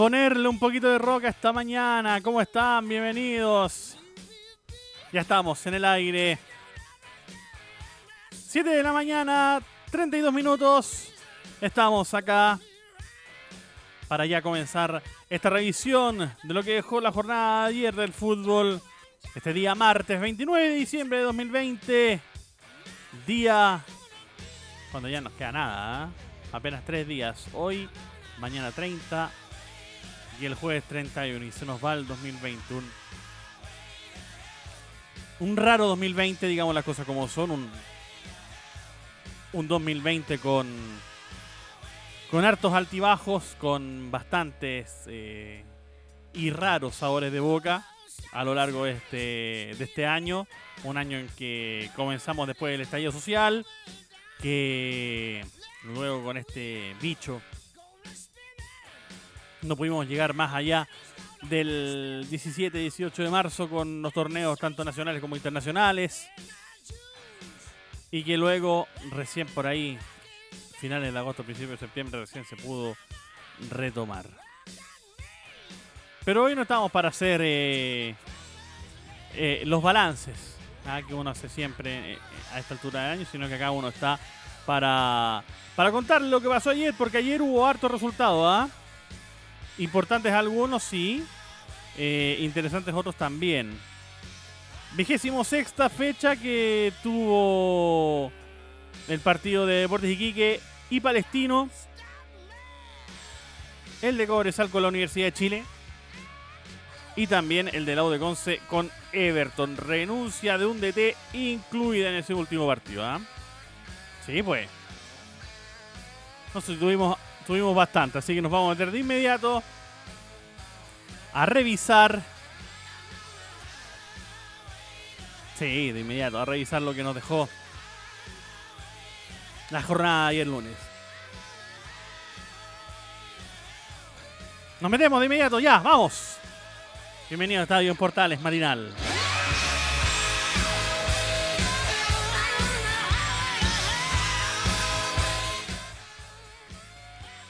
Ponerle un poquito de roca esta mañana. ¿Cómo están? Bienvenidos. Ya estamos en el aire. 7 de la mañana, 32 minutos. Estamos acá para ya comenzar esta revisión de lo que dejó la jornada de ayer del fútbol. Este día martes 29 de diciembre de 2020. Día cuando ya nos queda nada. ¿eh? Apenas tres días. Hoy, mañana 30 y el jueves 31 y se nos va el 2021. Un raro 2020, digamos las cosas como son, un, un 2020 con con hartos altibajos, con bastantes eh, y raros sabores de boca a lo largo de este, de este año. Un año en que comenzamos después del estallido social, que luego con este bicho no pudimos llegar más allá del 17-18 de marzo con los torneos tanto nacionales como internacionales. Y que luego, recién por ahí, finales de agosto, principios de septiembre, recién se pudo retomar. Pero hoy no estamos para hacer eh, eh, los balances ¿ah? que uno hace siempre eh, a esta altura del año, sino que acá uno está para, para contar lo que pasó ayer, porque ayer hubo harto resultado. ¿ah? Importantes algunos, sí. Eh, interesantes otros también. Vigésimo sexta fecha que tuvo el partido de Deportes Iquique y Palestino. El de Cobresal con la Universidad de Chile. Y también el de Lau de Conce con Everton. Renuncia de un DT incluida en ese último partido. ¿ah? Sí, pues. Nosotros tuvimos tuvimos bastante, así que nos vamos a meter de inmediato a revisar. Sí, de inmediato, a revisar lo que nos dejó la jornada de ayer lunes. Nos metemos de inmediato, ya, vamos. Bienvenido a Estadio en Portales, Marinal.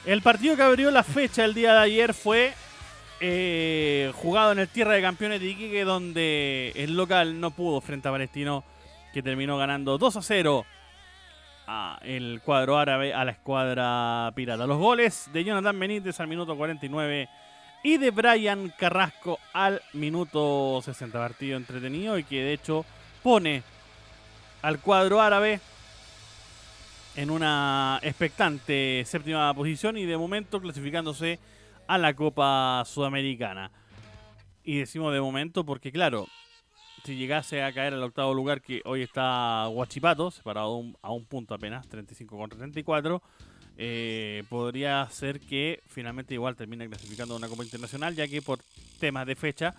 El partido que abrió la fecha el día de ayer fue eh, jugado en el Tierra de Campeones de Iquique, donde el local no pudo frente a Palestino, que terminó ganando 2 a 0 a el cuadro árabe a la escuadra pirata. Los goles de Jonathan Benítez al minuto 49 y de Brian Carrasco al minuto 60. Partido entretenido y que de hecho pone al cuadro árabe en una expectante séptima posición y de momento clasificándose a la Copa Sudamericana. Y decimos de momento porque, claro, si llegase a caer al octavo lugar, que hoy está Huachipato, separado a un punto apenas, 35 contra 34, eh, podría ser que finalmente igual termine clasificando a una Copa Internacional, ya que por temas de fecha,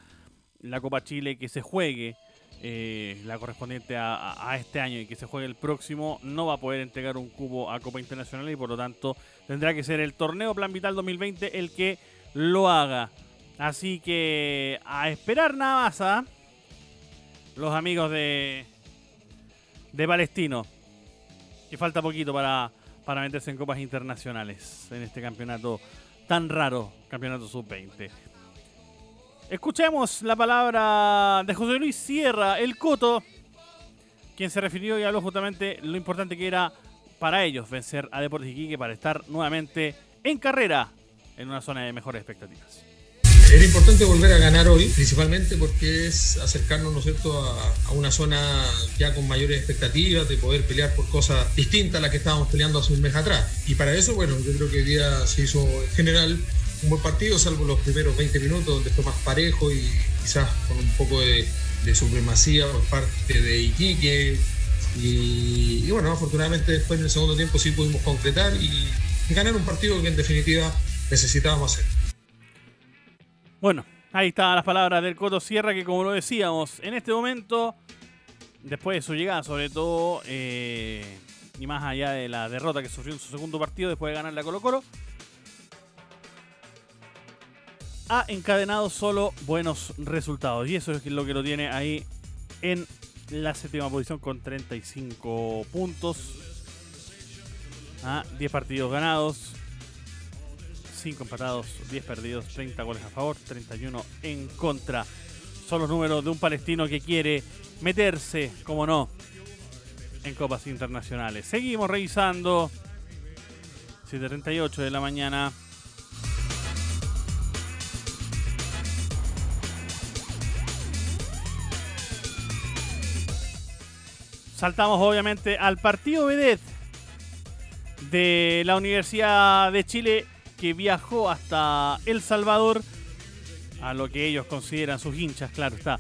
la Copa Chile que se juegue eh, la correspondiente a, este año y que se juegue el próximo, no va a poder entregar un cubo a Copa Internacional y por lo tanto tendrá que ser el torneo Plan Vital 2020 el que lo haga. Así que a esperar nada más a ¿ah? los amigos de, de Palestino. Que falta poquito para, para meterse en copas internacionales en este campeonato tan raro, campeonato sub-20. Escuchemos la palabra de José Luis Sierra, el Coto, quien se refirió y habló justamente lo importante que era para ellos vencer a Deportes Iquique para estar nuevamente en carrera en una zona de mejores expectativas. Era importante volver a ganar hoy, principalmente porque es acercarnos, ¿no es cierto?, a, una zona ya con mayores expectativas de poder pelear por cosas distintas a las que estábamos peleando hace un mes atrás. Y para eso, bueno, yo creo que hoy día se hizo en general un buen partido, salvo los primeros 20 minutos donde fue más parejo y quizás con un poco de, supremacía por parte de Iquique. Y, bueno, afortunadamente después en el segundo tiempo sí pudimos concretar y, ganar un partido que en definitiva necesitábamos hacer. Bueno, ahí están las palabras del Coto Sierra que como lo decíamos, en este momento, después de su llegada sobre todo, eh, y más allá de la derrota que sufrió en su segundo partido después de ganar la Colo Colo, ha encadenado solo buenos resultados. Y eso es lo que lo tiene ahí en la séptima posición con 35 puntos. 10 ah, partidos ganados, 5 empatados, 10 perdidos, 30 goles a favor, 31 en contra. Son los números de un palestino que quiere meterse, como no, en copas internacionales. Seguimos revisando. 7.38 de la mañana. Saltamos obviamente al partido Vedet de la Universidad de Chile que viajó hasta El Salvador a lo que ellos consideran sus hinchas, claro está.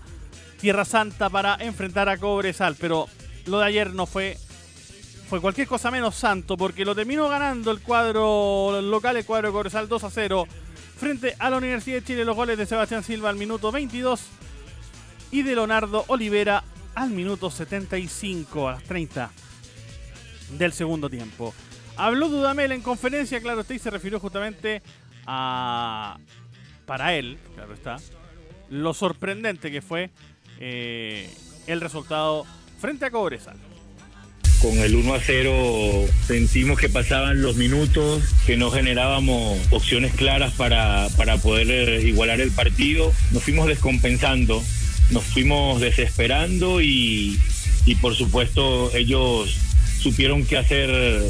Tierra Santa para enfrentar a Cobresal, pero lo de ayer no fue fue cualquier cosa menos santo porque lo terminó ganando el cuadro local, el cuadro de Cobresal 2 a 0 frente a la Universidad de Chile. Los goles de Sebastián Silva al minuto 22 y de Leonardo Olivera al minuto 75, a las 30 del segundo tiempo. Habló Dudamel en conferencia, claro usted, y se refirió justamente a, para él, claro está, lo sorprendente que fue eh, el resultado frente a Cobresal. Con el 1 a 0 sentimos que pasaban los minutos, que no generábamos opciones claras para, para poder eh, igualar el partido. Nos fuimos descompensando nos fuimos desesperando y, por supuesto ellos supieron qué hacer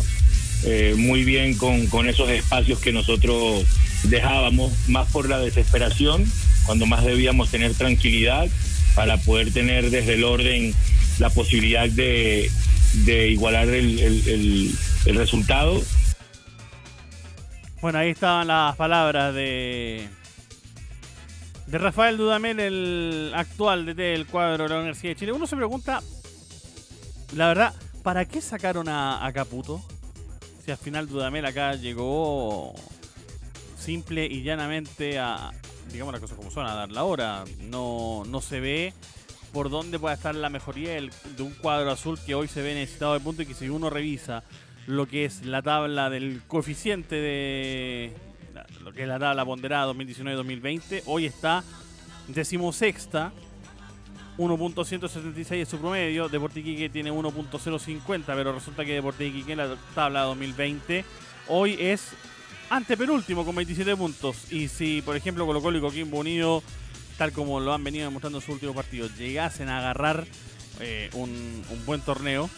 eh, muy bien con, esos espacios que nosotros dejábamos, más por la desesperación, cuando más debíamos tener tranquilidad para poder tener desde el orden la posibilidad de, igualar el resultado. Bueno, ahí estaban las palabras de de Rafael Dudamel, el actual DT del cuadro de la Universidad de Chile. Uno se pregunta, la verdad, ¿para qué sacaron a, Caputo? Si al final Dudamel acá llegó simple y llanamente a, digamos las cosas como son, a dar la hora. No, no se ve por dónde puede estar la mejoría de un cuadro azul que hoy se ve necesitado de punto y que si uno revisa lo que es la tabla del coeficiente de, lo que es la tabla ponderada 2019-2020, hoy está decimosexta, 1.176 es su promedio, Deportes Iquique tiene 1.050, pero resulta que Deportes Iquique en la tabla 2020 hoy es antepenúltimo con 27 puntos. Y si, por ejemplo, Colo Colo y Coquimbo Unido, tal como lo han venido demostrando en sus últimos partidos, llegasen a agarrar eh, un, buen torneo,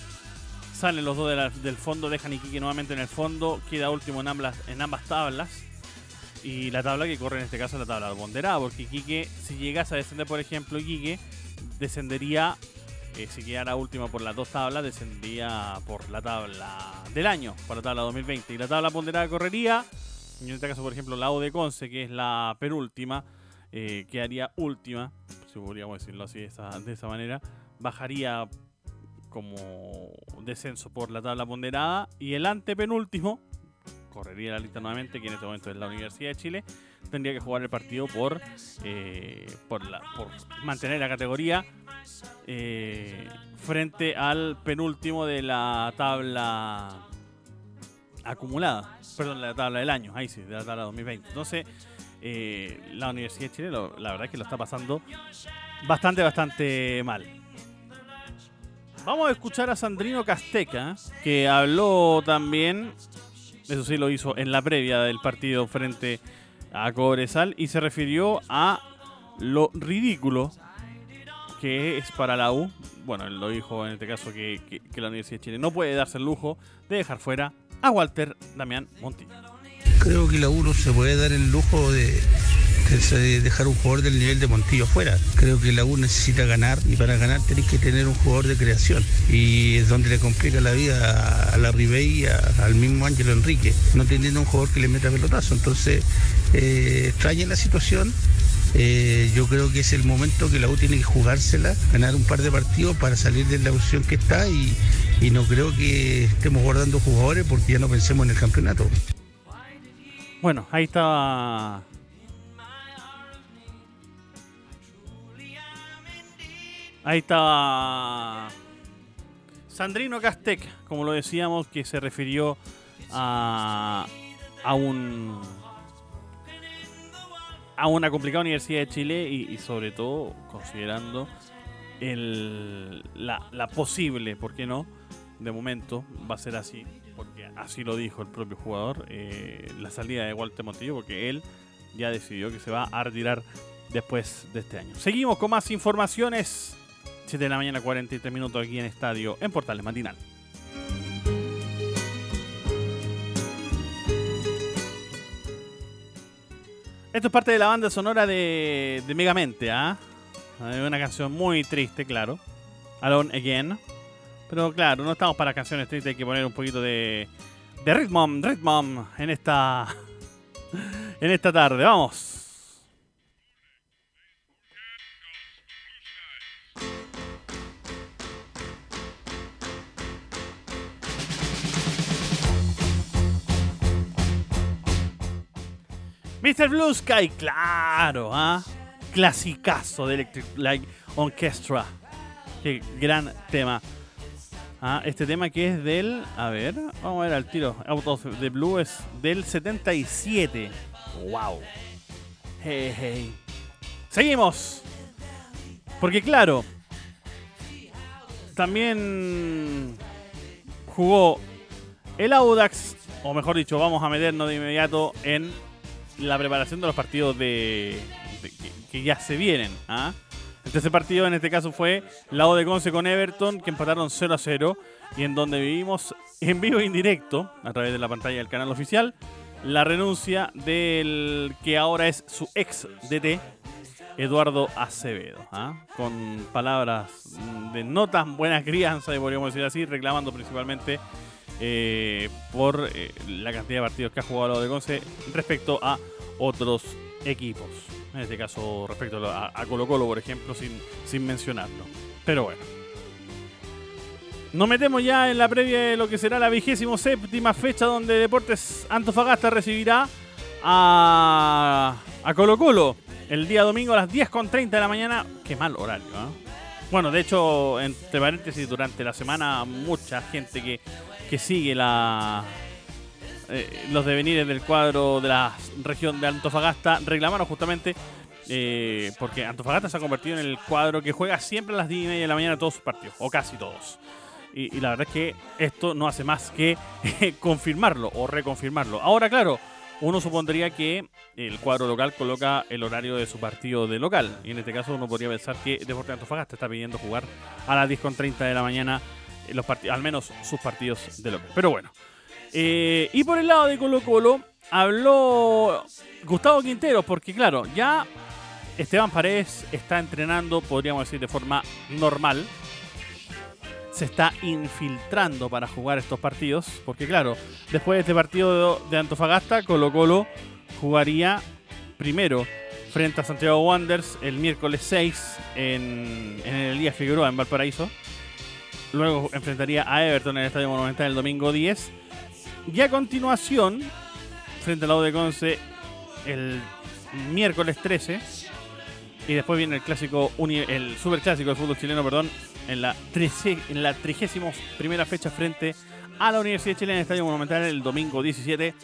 salen los dos del fondo, dejan Iquique nuevamente en el fondo, queda último en ambas, en ambas tablas. Y la tabla que corre en este caso es la tabla ponderada, porque Iquique, si llegase a descender, por ejemplo, Iquique, descendería, eh, si quedara última por las dos tablas, descendería por la tabla del año, por la tabla 2020. Y la tabla ponderada correría, en este caso, por ejemplo, la O de Conce, que es la penúltima, eh, quedaría última, si podríamos decirlo así de esa, de esa manera, bajaría como descenso por la tabla ponderada y el antepenúltimo correría la lista nuevamente, que en este momento es la Universidad de Chile, tendría que jugar el partido por, eh, por, la, por mantener la categoría eh, frente al penúltimo de la tabla acumulada, perdón, la tabla del año, ahí sí, de la tabla 2020. Entonces, eh, la Universidad de Chile, la verdad es que lo está pasando bastante, bastante mal. Vamos a escuchar a Sandrino Casteca, que habló también eso sí lo hizo en la previa del partido frente a Cobresal y se refirió a lo ridículo que es para la U. Bueno, él lo dijo en este caso que, la Universidad de Chile no puede darse el lujo de dejar fuera a Walter Damián Monti. Creo que la U no se puede dar el lujo de, dejar un jugador del nivel de Montillo fuera. Creo que la U necesita ganar y para ganar tenés que tener un jugador de creación. Y es donde le complica la vida a la Ribey y al mismo Ángelo Enrique, no teniendo un jugador que le meta pelotazo. Entonces, eh, extraña la situación. Eh, yo creo que es el momento que la U tiene que jugársela, ganar un par de partidos para salir de la opción que está y, y no creo que estemos guardando jugadores porque ya no pensemos en el campeonato. Bueno, ahí estaba Ahí estaba Sandrino Castec, como lo decíamos, que se refirió a, a un a una complicada Universidad de Chile y, sobre todo considerando el, la, posible, ¿por qué no? De momento va a ser así, porque así lo dijo el propio jugador, eh, la salida de Walter Montillo, porque él ya decidió que se va a retirar después de este año. Seguimos con más informaciones 7 de la mañana, 43 minutos aquí en Estadio, en Portales Matinal. Esto es parte de la banda sonora de, de Megamente, ¿ah? Una canción muy triste, claro. Alone Again. Pero claro, no estamos para canciones tristes, hay que poner un poquito de, de ritmo, ritmo en esta, en esta tarde. Vamos. Mr. Blue Sky, claro, ¿ah? Clasicazo de Electric Light Orchestra. Qué gran tema. ¿Ah? Este tema que es del. A ver, vamos a ver al tiro. Out of the Blue es del 77. ¡Wow! Hey, hey. Seguimos. Porque, claro. También jugó el Audax, o mejor dicho, vamos a meternos de inmediato en la preparación de los partidos de, que, ya se vienen. ¿ah? Ese partido en este caso fue la O de Conce con Everton, que empataron 0 a 0 y en donde vivimos en vivo e indirecto, a través de la pantalla del canal oficial, la renuncia del que ahora es su ex DT, Eduardo Acevedo, ¿ah? con palabras de no tan buena crianza, podríamos decir así, reclamando principalmente eh, por eh, la cantidad de partidos que ha jugado la de Conce respecto a otros equipos. En este caso, respecto a, Colo Colo, por ejemplo, sin, sin mencionarlo. Pero bueno. Nos metemos ya en la previa de lo que será la vigésimo séptima fecha donde Deportes Antofagasta recibirá a, a Colo Colo el día domingo a las 10.30 de la mañana. Qué mal horario, ¿eh? Bueno, de hecho, entre paréntesis, durante la semana mucha gente que que sigue la eh, los devenires del cuadro de la región de Antofagasta reclamaron justamente eh, porque Antofagasta se ha convertido en el cuadro que juega siempre a las 10 y media de la mañana todos sus partidos, o casi todos. Y, la verdad es que esto no hace más que confirmarlo o reconfirmarlo. Ahora, claro, uno supondría que el cuadro local coloca el horario de su partido de local. Y en este caso uno podría pensar que Deportes Antofagasta está pidiendo jugar a las 10.30 de la mañana los al menos sus partidos de local. Pero bueno. Eh, y por el lado de Colo Colo habló Gustavo Quintero, porque claro, ya Esteban Paredes está entrenando, podríamos decir, de forma normal. Se está infiltrando para jugar estos partidos, porque claro, después de este partido de Antofagasta, Colo Colo jugaría primero frente a Santiago Wanderers el miércoles 6 en, el Día Figueroa en Valparaíso. Luego enfrentaría a Everton en el Estadio Monumental el domingo 10. Y a continuación, frente al lado de Conce, el miércoles 13. Y después viene el clásico, el superclásico del fútbol chileno, perdón, en la, en la 31 primera fecha frente a la Universidad de Chile en el Estadio Monumental el domingo 17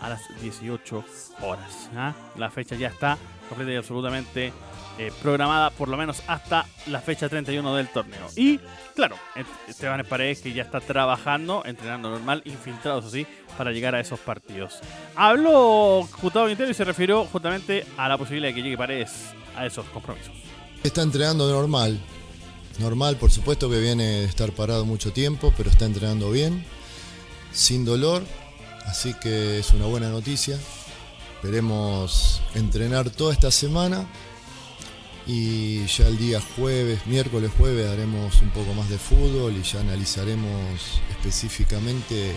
a las 18 horas. ¿ah? La fecha ya está completa y absolutamente eh, programada por lo menos hasta la fecha 31 del torneo. Y claro, Esteban Paredes que ya está trabajando, entrenando normal, infiltrados así, para llegar a esos partidos. Habló Gustavo Quintero y se refirió justamente a la posibilidad de que llegue Paredes a esos compromisos. Está entrenando normal. Normal, por supuesto que viene de estar parado mucho tiempo, pero está entrenando bien, sin dolor, así que es una buena noticia. Esperemos entrenar toda esta semana y ya el día jueves, miércoles jueves haremos un poco más de fútbol y ya analizaremos específicamente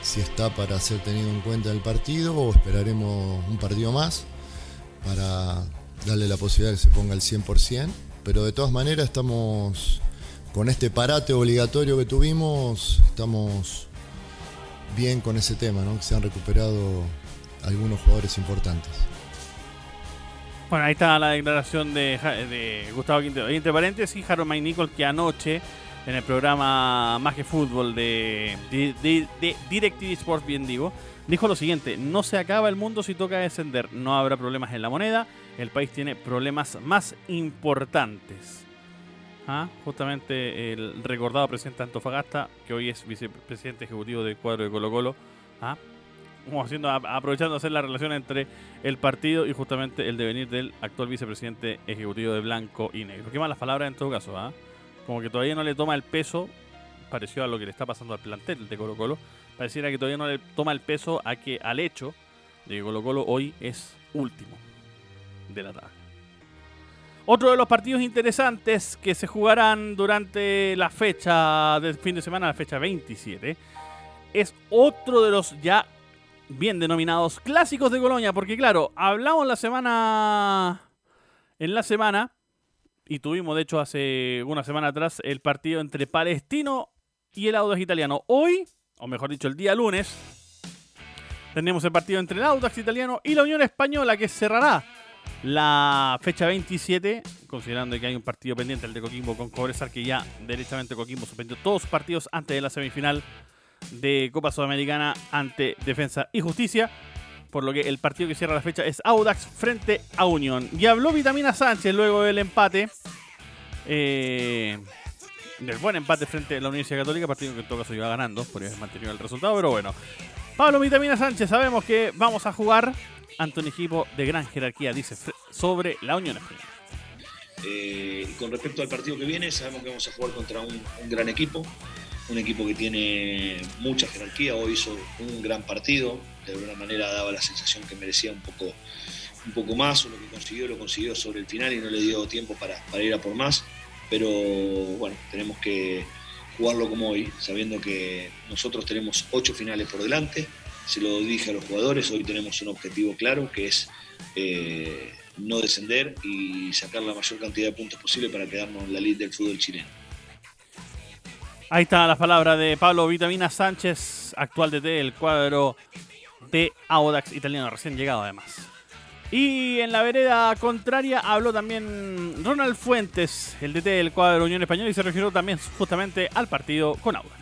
si está para ser tenido en cuenta el partido o esperaremos un partido más para darle la posibilidad de que se ponga el 100%. Pero de todas maneras estamos con este parate obligatorio que tuvimos, estamos bien con ese tema, ¿no? que se han recuperado algunos jugadores importantes. Bueno, ahí está la declaración de, Gustavo Quintero. Y entre paréntesis, Harold Nicol que anoche en el programa Más que Fútbol de, de, DirecTV Sports, bien digo, dijo lo siguiente, no se acaba el mundo si toca descender, no habrá problemas en la moneda, el país tiene problemas más importantes. ¿Ah? Justamente el recordado presidente Antofagasta, que hoy es vicepresidente ejecutivo del cuadro de Colo Colo, ¿ah? Como haciendo, aprovechando hacer la relación entre el partido y justamente el devenir del actual vicepresidente ejecutivo de Blanco y Negro. Qué malas palabras en todo caso, ¿ah? como que todavía no le toma el peso, parecido a lo que le está pasando al plantel de Colo Colo, pareciera que todavía no le toma el peso a que al hecho de que Colo Colo hoy es último de la tabla. Otro de los partidos interesantes que se jugarán durante la fecha del fin de semana, la fecha 27, es otro de los ya bien denominados clásicos de Colonia, porque claro, hablamos la semana en la semana y tuvimos, de hecho, hace una semana atrás el partido entre Palestino y el Audax italiano. Hoy, o mejor dicho, el día lunes, tenemos el partido entre el Audax italiano y la Unión Española que cerrará la fecha 27, considerando que hay un partido pendiente, el de Coquimbo con Cobresal, que ya derechamente Coquimbo suspendió todos sus partidos antes de la semifinal de Copa Sudamericana ante Defensa y Justicia por lo que el partido que cierra la fecha es Audax frente a Unión. Y habló Vitamina Sánchez luego del empate. Eh, del buen empate frente a la Universidad Católica, partido que en todo caso iba ganando, por haber mantenido el resultado, pero bueno. Pablo Vitamina Sánchez, sabemos que vamos a jugar ante un equipo de gran jerarquía, dice, sobre la Unión Española. Eh, con respecto al partido que viene, sabemos que vamos a jugar contra un gran equipo, un equipo que tiene mucha jerarquía, hoy hizo un gran partido, de alguna manera daba la sensación que merecía un poco, un poco más, lo que consiguió lo consiguió sobre el final y no le dio tiempo para, ir a por más, pero bueno, tenemos que jugarlo como hoy, sabiendo que nosotros tenemos ocho finales por delante, se lo dije a los jugadores, hoy tenemos un objetivo claro que es... Eh, no descender y sacar la mayor cantidad de puntos posible para quedarnos en la lid del fútbol chileno. Ahí está la palabra de Pablo Vitamina Sánchez, actual DT del cuadro de Audax italiano, recién llegado además. Y en la vereda contraria habló también Ronald Fuentes, el DT del cuadro Unión Española, y se refirió también justamente al partido con Audax.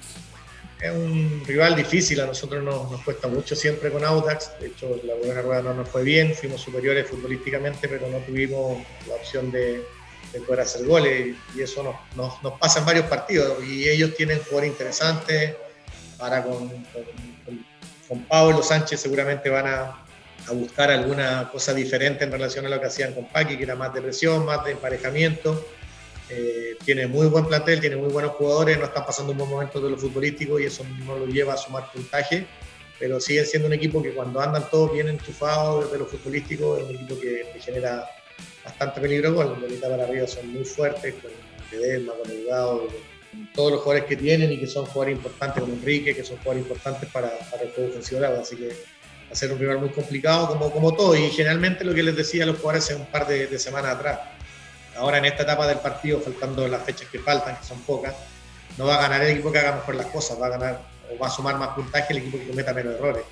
Es un rival difícil, a nosotros nos, nos cuesta mucho siempre con Audax, de hecho la primera rueda no nos fue bien, fuimos superiores futbolísticamente, pero no tuvimos la opción de, de poder hacer goles y eso nos, nos, pasa en varios partidos. Y ellos tienen jugadores interesantes, ahora con, con, Pablo Sánchez seguramente van a, a, buscar alguna cosa diferente en relación a lo que hacían con Paqui, que era más de presión, más de emparejamiento. Eh, tiene muy buen plantel, tiene muy buenos jugadores, no están pasando un buen momento de lo futbolístico y eso no lo lleva a sumar puntaje, pero siguen siendo un equipo que cuando andan todos bien enchufados desde lo futbolístico, es un equipo que, que genera bastante peligro con bolita para arriba son muy fuertes, con Ledesma, con Delgado, con todos los jugadores que tienen y que son jugadores importantes, como Enrique, que son jugadores importantes para, para el juego de Así que a ser un rival muy complicado, como, como todo. Y generalmente lo que les decía a los jugadores hace un par de, semanas atrás. Ahora en esta etapa del partido, faltando las fechas que faltan, que son pocas, no va a ganar el equipo que haga mejor las cosas, va a ganar o va a sumar más puntaje el equipo que cometa menos errores.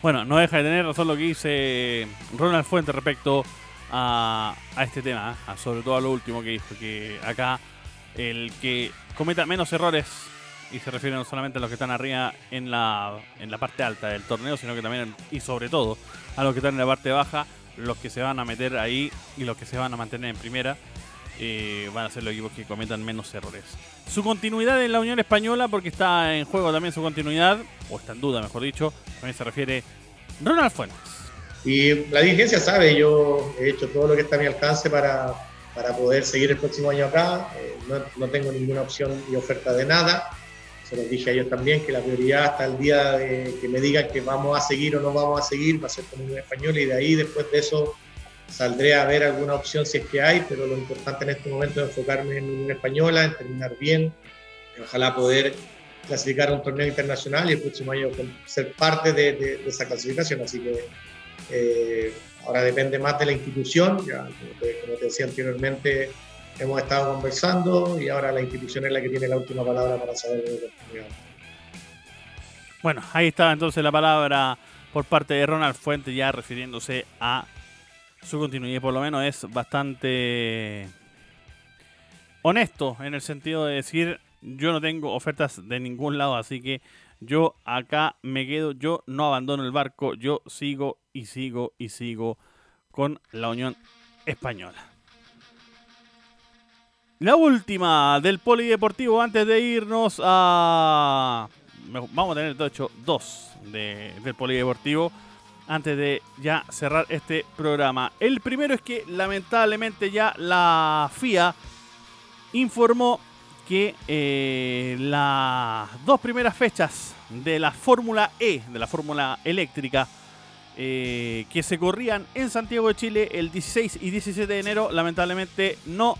Bueno, no deja de tener razón lo que dice Ronald Fuente respecto a, este tema, ¿eh? sobre todo a lo último que dijo, que acá el que cometa menos errores, y se refiere no solamente a los que están arriba en la, en la parte alta del torneo, sino que también y sobre todo a los que están en la parte baja, los que se van a meter ahí y los que se van a mantener en primera, eh, van a ser los equipos que cometan menos errores. Su continuidad en la Unión Española, porque está en juego también su continuidad, o está en duda, mejor dicho, también se refiere Ronald Fuentes. Y la dirigencia sabe, yo he hecho todo lo que está a mi alcance para, para poder seguir el próximo año acá. Eh, no, no, tengo ninguna opción y oferta de nada. Se los dije a ellos también, que la prioridad hasta el día de que me digan que vamos a seguir o no vamos a seguir va a ser con un español y de ahí después de eso saldré a ver alguna opción si es que hay, pero lo importante en este momento es enfocarme en una española, en terminar bien, y ojalá poder clasificar a un torneo internacional y el próximo año ser parte de, esa clasificación. Así que eh, ahora depende más de la institución, ya como te, decía anteriormente, hemos estado conversando y ahora la institución es la que tiene la última palabra para saber de Bueno, ahí está entonces la palabra por parte de Ronald Fuente ya refiriéndose a su continuidad. Por lo menos es bastante honesto en el sentido de decir yo no tengo ofertas de ningún lado, así que yo acá me quedo, yo no abandono el barco, yo sigo y sigo y sigo con la Unión Española. La última del polideportivo antes de irnos a... Vamos a tener de hecho dos del polideportivo antes de ya cerrar este programa. El primero es que lamentablemente ya la FIA informó que eh, las dos primeras fechas de la Fórmula E, de la Fórmula eléctrica, eh, que se corrían en Santiago de Chile el 16 y 17 de enero, lamentablemente no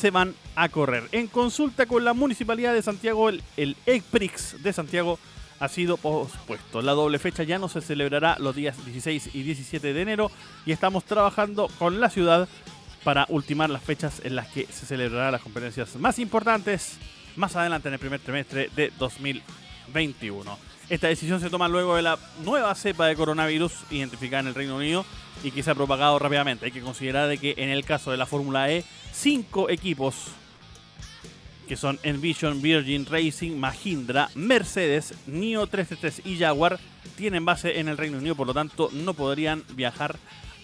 se van a correr. En consulta con la Municipalidad de Santiago, el, el EPRIX de Santiago ha sido pospuesto. La doble fecha ya no se celebrará los días 16 y 17 de enero y estamos trabajando con la ciudad para ultimar las fechas en las que se celebrarán las competencias más importantes más adelante en el primer trimestre de 2021. Esta decisión se toma luego de la nueva cepa de coronavirus identificada en el Reino Unido y que se ha propagado rápidamente. Hay que considerar de que en el caso de la Fórmula E, cinco equipos que son Envision, Virgin Racing, Mahindra, Mercedes, NIO 333 y Jaguar, tienen base en el Reino Unido, por lo tanto no podrían viajar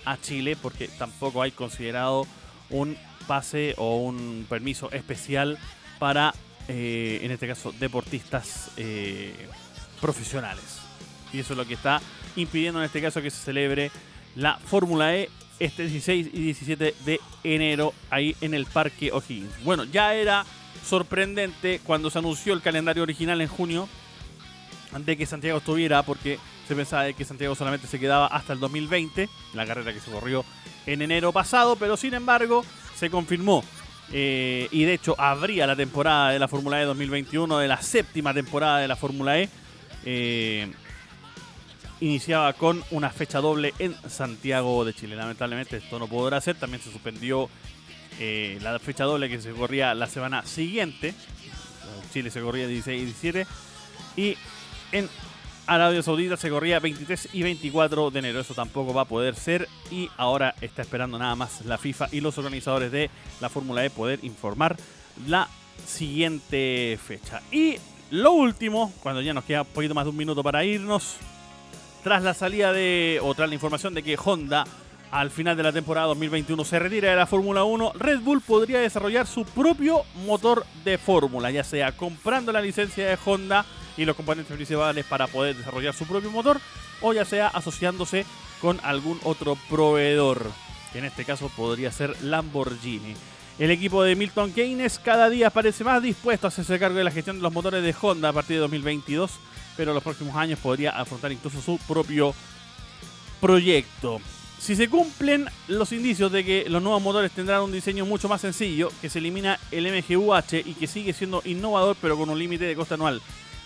a Chile porque tampoco hay considerado un pase o un permiso especial para, eh, en este caso, deportistas eh, profesionales. Y eso es lo que está impidiendo en este caso que se celebre la Fórmula E este 16 y 17 de enero ahí en el Parque O'Higgins. Bueno, ya era sorprendente cuando se anunció el calendario original en junio de que Santiago estuviera, porque se pensaba que Santiago solamente se quedaba hasta el 2020, la carrera que se corrió en enero pasado, pero sin embargo se confirmó. Eh, y de hecho habría la temporada de la Fórmula E 2021, de la séptima temporada de la Fórmula E. Eh, iniciaba con una fecha doble en Santiago de Chile. Lamentablemente esto no podrá ser, también se suspendió eh, la fecha doble que se corría la semana siguiente. Chile se corría 16 y 17. Y en Arabia Saudita se corría 23 y 24 de enero. Eso tampoco va a poder ser. Y ahora está esperando nada más la FIFA y los organizadores de la Fórmula E poder informar la siguiente fecha. Y lo último, cuando ya nos queda un poquito más de un minuto para irnos, tras la salida de, o tras la información de que Honda al final de la temporada 2021 se retira de la Fórmula 1, Red Bull podría desarrollar su propio motor de fórmula, ya sea comprando la licencia de Honda y los componentes principales para poder desarrollar su propio motor, o ya sea asociándose con algún otro proveedor, que en este caso podría ser Lamborghini. El equipo de Milton Keynes cada día parece más dispuesto a hacerse cargo de la gestión de los motores de Honda a partir de 2022, pero en los próximos años podría afrontar incluso su propio proyecto. Si se cumplen los indicios de que los nuevos motores tendrán un diseño mucho más sencillo, que se elimina el MGUH y que sigue siendo innovador pero con un límite de coste anual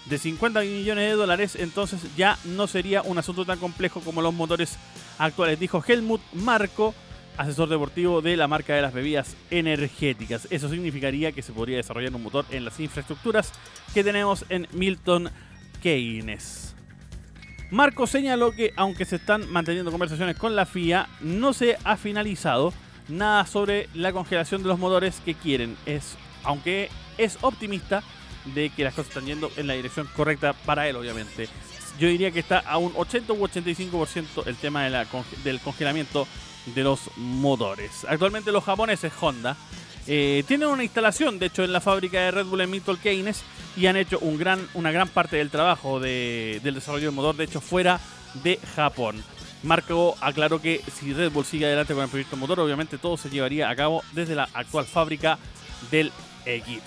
de 50 millones de dólares, entonces ya no sería un asunto tan complejo como los motores actuales, dijo Helmut Marco, asesor deportivo de la marca de las bebidas energéticas. Eso significaría que se podría desarrollar un motor en las infraestructuras que tenemos en Milton Keynes. Marco señaló que aunque se están manteniendo conversaciones con la FIA, no se ha finalizado nada sobre la congelación de los motores que quieren. Es, aunque es optimista de que las cosas están yendo en la dirección correcta para él, obviamente. Yo diría que está a un 80 u 85% el tema del congelamiento de los motores. Actualmente los japoneses Honda eh, tienen una instalación, de hecho, en la fábrica de Red Bull en Milton Keynes y han hecho un gran, una gran parte del trabajo del desarrollo del motor, de hecho, fuera de Japón. Marco aclaró que si Red Bull sigue adelante con el proyecto motor, obviamente todo se llevaría a cabo desde la actual fábrica del equipo.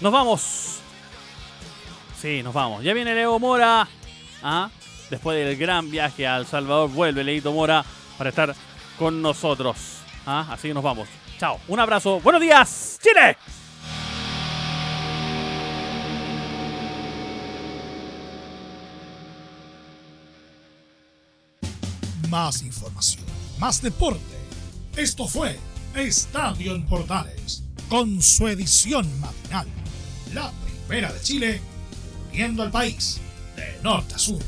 Nos vamos. Sí, nos vamos. Ya viene Leo Mora. ¿ah? Después del gran viaje a El Salvador, vuelve Leito Mora para estar con nosotros. ¿ah? Así nos vamos. Chao. Un abrazo. Buenos días, Chile. Más información, más deporte. Esto fue Estadio en Portales, con su edición matinal. La primera de Chile, viendo al país de norte a sur.